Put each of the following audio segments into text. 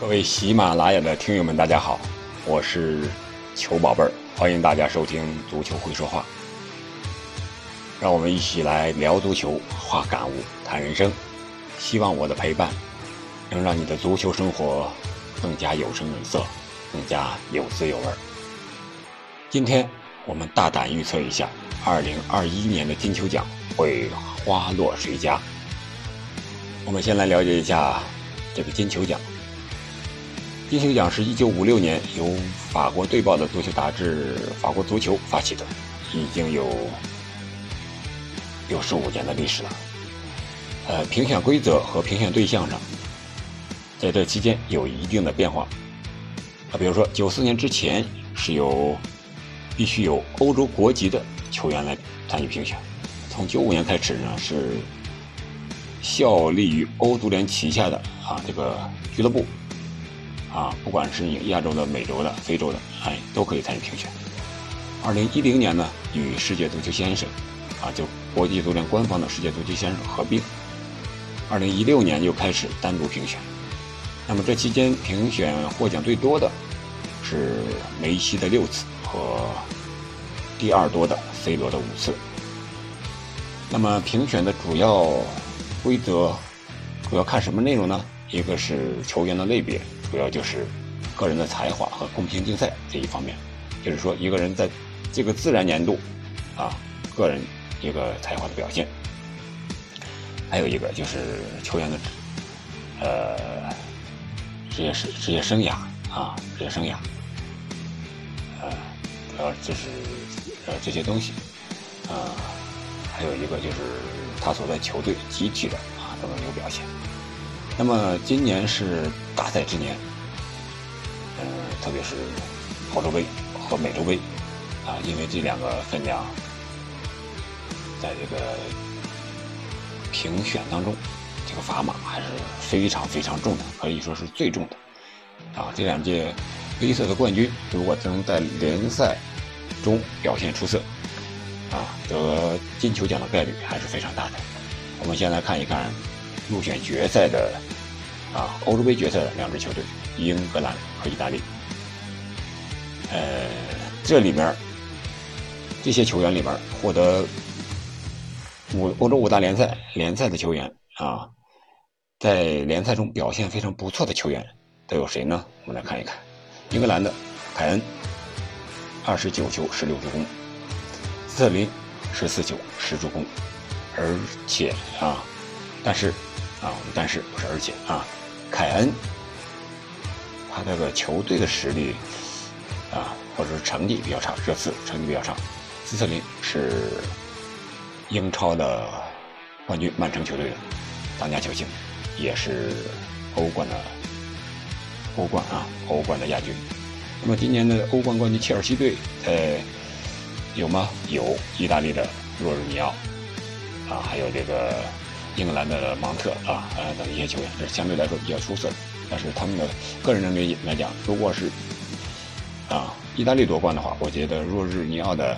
各位喜马拉雅的听友们，大家好，我是球宝贝儿，欢迎大家收听《足球会说话》，让我们一起来聊足球、话感悟、谈人生。希望我的陪伴能让你的足球生活更加有声有色，更加有滋有味。今天我们大胆预测一下，二零二一年的金球奖会花落谁家？我们先来了解一下这个金球奖。金球奖是一九五六年由法国队报的足球杂志《法国足球》发起的，已经有有十五年的历史了。呃，评选规则和评选对象上，在这期间有一定的变化。啊，比如说九四年之前是由必须有欧洲国籍的球员来参与评选，从九五年开始呢是效力于欧足联旗下的啊这个俱乐部。啊，不管是你亚洲的、美洲的、非洲的，哎，都可以参与评选。二零一零年呢，与世界足球先生，啊，就国际足联官方的世界足球先生合并。二零一六年又开始单独评选。那么这期间评选获奖最多的是梅西的六次和第二多的 C 罗的五次。那么评选的主要规则主要看什么内容呢？一个是球员的类别。主要就是个人的才华和公平竞赛这一方面，就是说一个人在这个自然年度啊，个人一个才华的表现。还有一个就是球员的呃职业职职业生涯啊，职业生涯，呃，主要就是呃这些东西啊，还有一个就是他所在球队集体的啊这么一个表现。那么今年是大赛之年，嗯，特别是欧洲杯和美洲杯，啊，因为这两个分量，在这个评选当中，这个砝码还是非常非常重的，可以说是最重的。啊，这两届黑色的冠军，如果能在联赛中表现出色，啊，得金球奖的概率还是非常大的。我们先来看一看。入选决赛的啊，欧洲杯决赛的两支球队，英格兰和意大利。呃，这里面这些球员里边获得五欧洲五大联赛联赛的球员啊，在联赛中表现非常不错的球员都有谁呢？我们来看一看，英格兰的凯恩，二十九球十六助攻；斯特林十四球十助攻，而且啊，但是。啊，但是不是而且啊，凯恩他这个球队的实力啊，或者是成绩比较差，这次成绩比较差。斯特林是英超的冠军，曼城球队的当家球星，也是欧冠的欧冠啊，欧冠的亚军。那么今年的欧冠冠军切尔西队，呃，有吗？有，意大利的若日尼奥啊，还有这个。英格兰的芒特啊，呃等一些球员，是相对来说比较出色的。但是他们的个人能力来讲，如果是啊意大利夺冠的话，我觉得若日尼奥的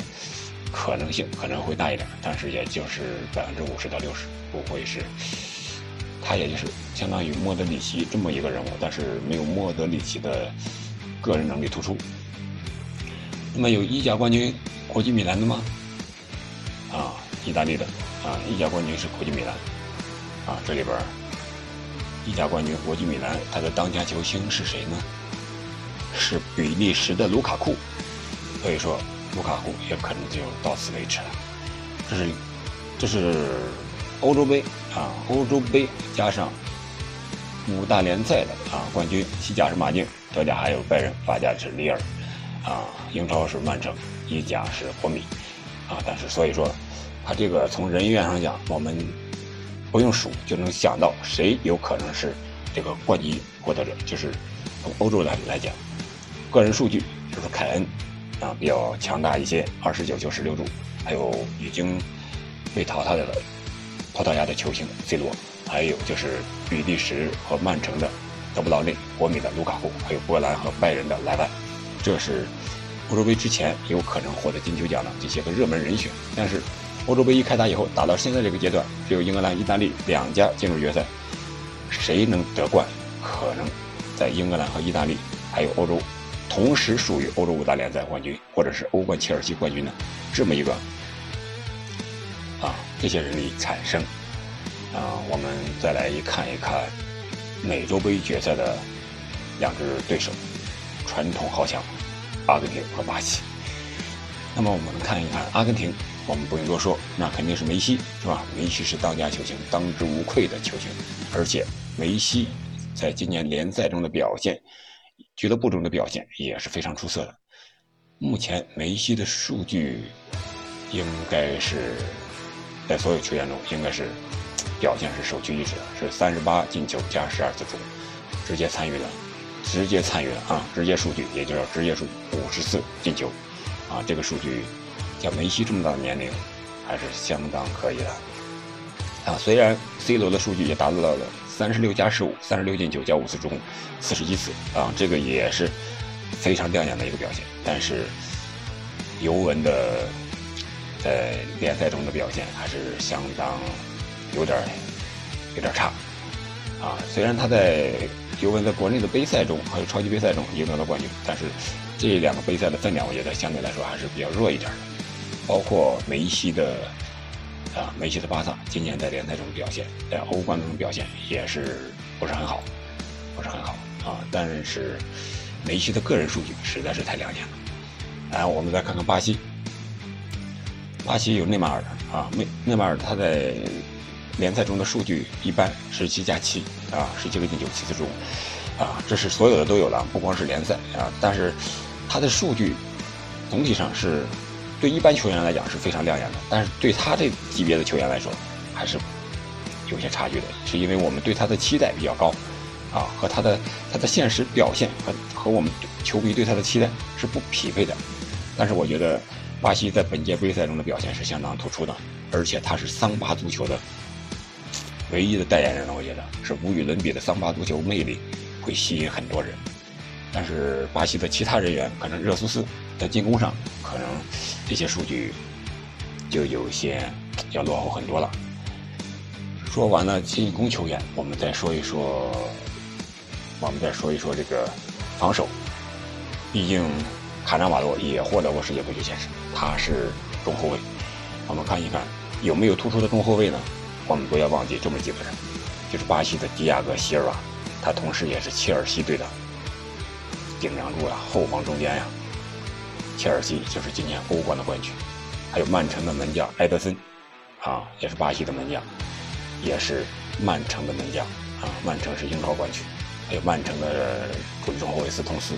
可能性可能会大一点，但是也就是百分之五十到六十，不会是他，也就是相当于莫德里奇这么一个人物，但是没有莫德里奇的个人能力突出。那么有意甲冠军国际米兰的吗？啊，意大利的啊，意甲冠军是国际米兰。啊，这里边意甲冠军国际米兰，他的当家球星是谁呢？是比利时的卢卡库。所以说，卢卡库也可能就到此为止了。这是这是欧洲杯啊，欧洲杯加上五大联赛的啊冠军，西甲是马竞，德甲还有拜仁，法甲是里尔，啊，英超是曼城，意甲是国米，啊，但是所以说，他这个从人员上讲，我们。不用数就能想到谁有可能是这个冠军获得者，就是从欧洲来来讲，个人数据就是凯恩啊比较强大一些，二十九球十六助，还有已经被淘汰的葡萄牙的球星 C 罗，还有就是比利时和曼城的德布劳内，国米的卢卡库，还有波兰和拜仁的莱万，这是欧洲杯之前有可能获得金球奖的这些个热门人选，但是。欧洲杯一开打以后，打到现在这个阶段，只有英格兰、意大利两家进入决赛，谁能得冠，可能在英格兰和意大利还有欧洲同时属于欧洲五大联赛冠军或者是欧冠切尔西冠军的这么一个啊这些人力产生啊，我们再来一看一看美洲杯决赛的两支对手，传统豪强阿根廷和巴西。那么我们看一看阿根廷，我们不用多说，那肯定是梅西，是吧？梅西是当家球星，当之无愧的球星，而且梅西在今年联赛中的表现，俱乐部中的表现也是非常出色的。目前梅西的数据应该是在所有球员中应该是表现是首屈一指的，是三十八进球加十二次助攻，直接参与了，直接参与了啊！直接数据也就是直接数五十次进球。啊，这个数据，梅西这么大的年龄，还是相当可以的。啊，虽然 C 罗的数据也达到了三十六加十五，三十六进九加五次助攻，四十一次啊，这个也是非常亮眼的一个表现。但是尤文的在联赛中的表现还是相当有点有点差。啊，虽然他在尤文在国内的杯赛中还有超级杯赛中赢得了冠军，但是。这两个杯赛的分量，我觉得相对来说还是比较弱一点的。包括梅西的啊，梅西的巴萨今年在联赛中表现，在欧冠中的表现也是不是很好，不是很好啊。但是梅西的个人数据实在是太亮眼了。然后我们再看看巴西，巴西有内马尔啊，内内马尔他在联赛中的数据一般，十七加七啊，十七个进球，七次助攻啊，这是所有的都有了，不光是联赛啊，但是。他的数据总体上是对一般球员来讲是非常亮眼的，但是对他这级别的球员来说还是有些差距的，是因为我们对他的期待比较高，啊，和他的他的现实表现和和我们球迷对他的期待是不匹配的。但是我觉得巴西在本届杯赛中的表现是相当突出的，而且他是桑巴足球的唯一的代言人了，我觉得是无与伦比的桑巴足球魅力会吸引很多人。但是巴西的其他人员可能热苏斯在进攻上可能这些数据就有些要落后很多了。说完了进攻球员，我们再说一说，我们再说一说这个防守。毕竟卡纳瓦罗也获得过世界足球先生，他是中后卫。我们看一看有没有突出的中后卫呢？我们不要忘记这么几个人，就是巴西的迪亚哥席尔瓦，他同时也是切尔西队的。顶梁柱啊，后防中间呀，切尔西就是今年欧冠的冠军，还有曼城的门将埃德森，啊，也是巴西的门将，也是曼城的门将，啊，曼城是英超冠军，还有曼城的主力中后卫斯通斯，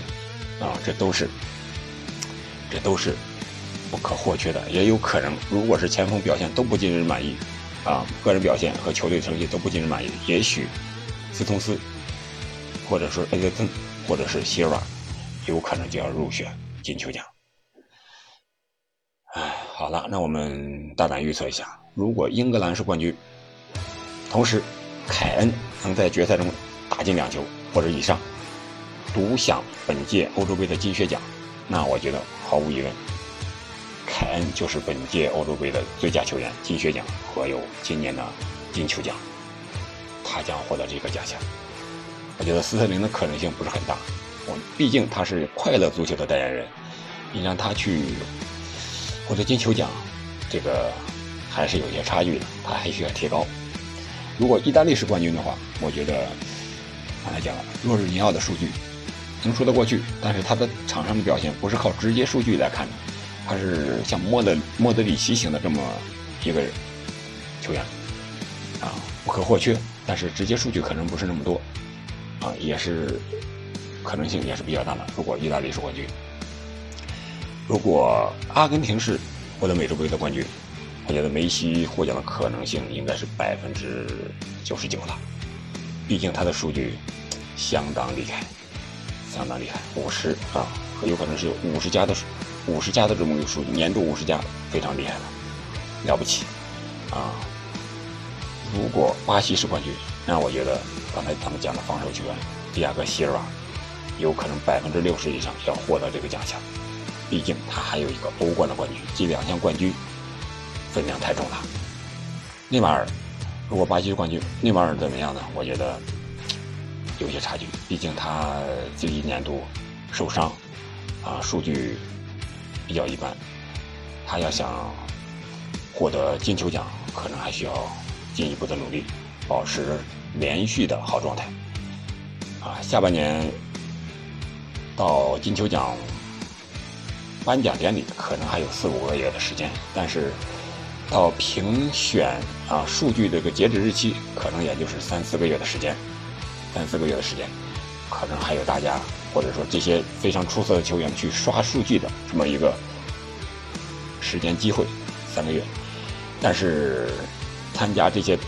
啊，这都是，这都是不可或缺的。也有可能，如果是前锋表现都不尽人满意，啊，个人表现和球队成绩都不尽人满意，也许斯通斯，或者说埃德森。或者是希尔瓦，有可能就要入选金球奖。好了，那我们大胆预测一下，如果英格兰是冠军，同时凯恩能在决赛中打进两球或者以上，独享本届欧洲杯的金靴奖，那我觉得毫无疑问，凯恩就是本届欧洲杯的最佳球员、金靴奖和有今年的金球奖，他将获得这个奖项。我觉得斯特林的可能性不是很大，我毕竟他是快乐足球的代言人，你让他去获得金球奖，这个还是有些差距的，他还需要提高。如果意大利是冠军的话，我觉得刚才讲了，若日尼奥的数据能说得过去，但是他的场上的表现不是靠直接数据来看的，他是像莫德莫德里奇型的这么一个球员，啊，不可或缺，但是直接数据可能不是那么多。啊，也是可能性也是比较大的。如果意大利是冠军，如果阿根廷是获得美洲杯的冠军，我觉得梅西获奖的可能性应该是百分之九十九了。毕竟他的数据相当厉害，相当厉害，五十啊，有可能是有五十加的五十加的这么一个数据，年度五十加，非常厉害了，了不起啊！如果巴西是冠军，那我觉得刚才咱们讲的防守球员迪亚哥希尔瓦，有可能百分之六十以上要获得这个奖项。毕竟他还有一个欧冠的冠军，这两项冠军分量太重了。内马尔，如果巴西是冠军，内马尔怎么样呢？我觉得有些差距，毕竟他这一年度受伤，啊，数据比较一般，他要想获得金球奖，可能还需要进一步的努力，保持连续的好状态。啊，下半年到金球奖颁奖典礼可能还有四五个月的时间，但是到评选啊数据这个截止日期，可能也就是三四个月的时间。三四个月的时间，可能还有大家或者说这些非常出色的球员去刷数据的这么一个时间机会，三个月。但是参加这些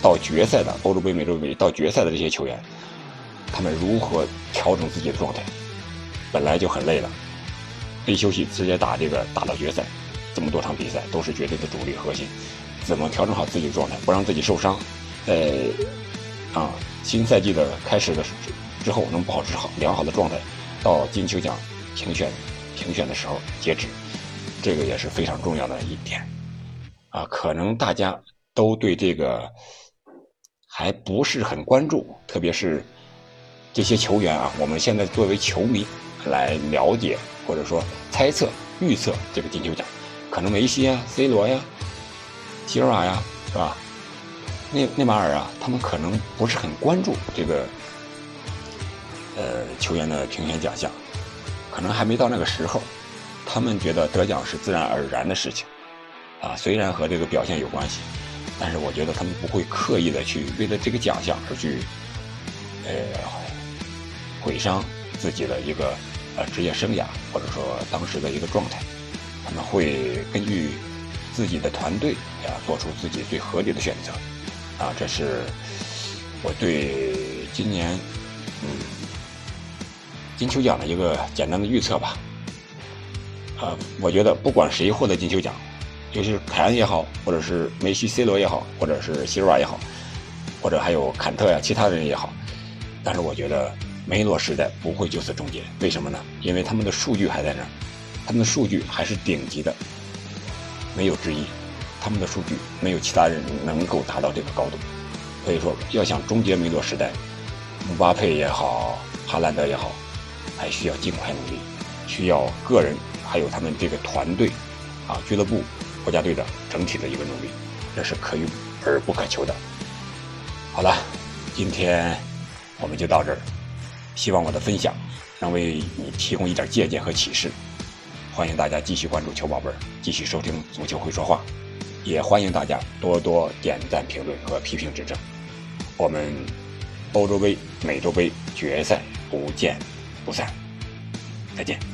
到决赛的欧洲杯、美洲杯到决赛的这些球员，他们如何调整自己的状态？本来就很累了，没休息直接打这个打到决赛，这么多场比赛都是绝对的主力核心，怎么调整好自己的状态，不让自己受伤？呃，啊。新赛季的开始的之后，能保持好良好的状态，到金球奖评选评选的时候截止，这个也是非常重要的一点。啊，可能大家都对这个还不是很关注，特别是这些球员啊，我们现在作为球迷来了解或者说猜测预测这个金球奖，可能梅西啊、C 罗呀、席尔瓦呀，是吧？内内马尔啊，他们可能不是很关注这个，呃，球员的评选奖项，可能还没到那个时候。他们觉得得奖是自然而然的事情，啊，虽然和这个表现有关系，但是我觉得他们不会刻意的去为了这个奖项而去，呃，毁伤自己的一个呃职业生涯，或者说当时的一个状态。他们会根据自己的团队呀，做出自己最合理的选择。啊，这是我对今年嗯金球奖的一个简单的预测吧。啊，我觉得不管谁获得金球奖，尤其是凯恩也好，或者是梅西、C 罗也好，或者是席尔瓦也好，或者还有坎特呀，其他人也好，但是我觉得梅罗时代不会就此终结。为什么呢？因为他们的数据还在那儿，他们的数据还是顶级的，没有之一。他们的数据没有其他人能够达到这个高度，所以说要想终结梅罗时代，姆巴佩也好，哈兰德也好，还需要尽快努力，需要个人还有他们这个团队，啊，俱乐部、国家队的整体的一个努力，这是可遇而不可求的。好了，今天我们就到这儿，希望我的分享能为你提供一点借鉴和启示。欢迎大家继续关注球宝贝儿，继续收听足球会说话。也欢迎大家多多点赞、评论和批评指正。我们欧洲杯、美洲杯决赛不见不散，再见。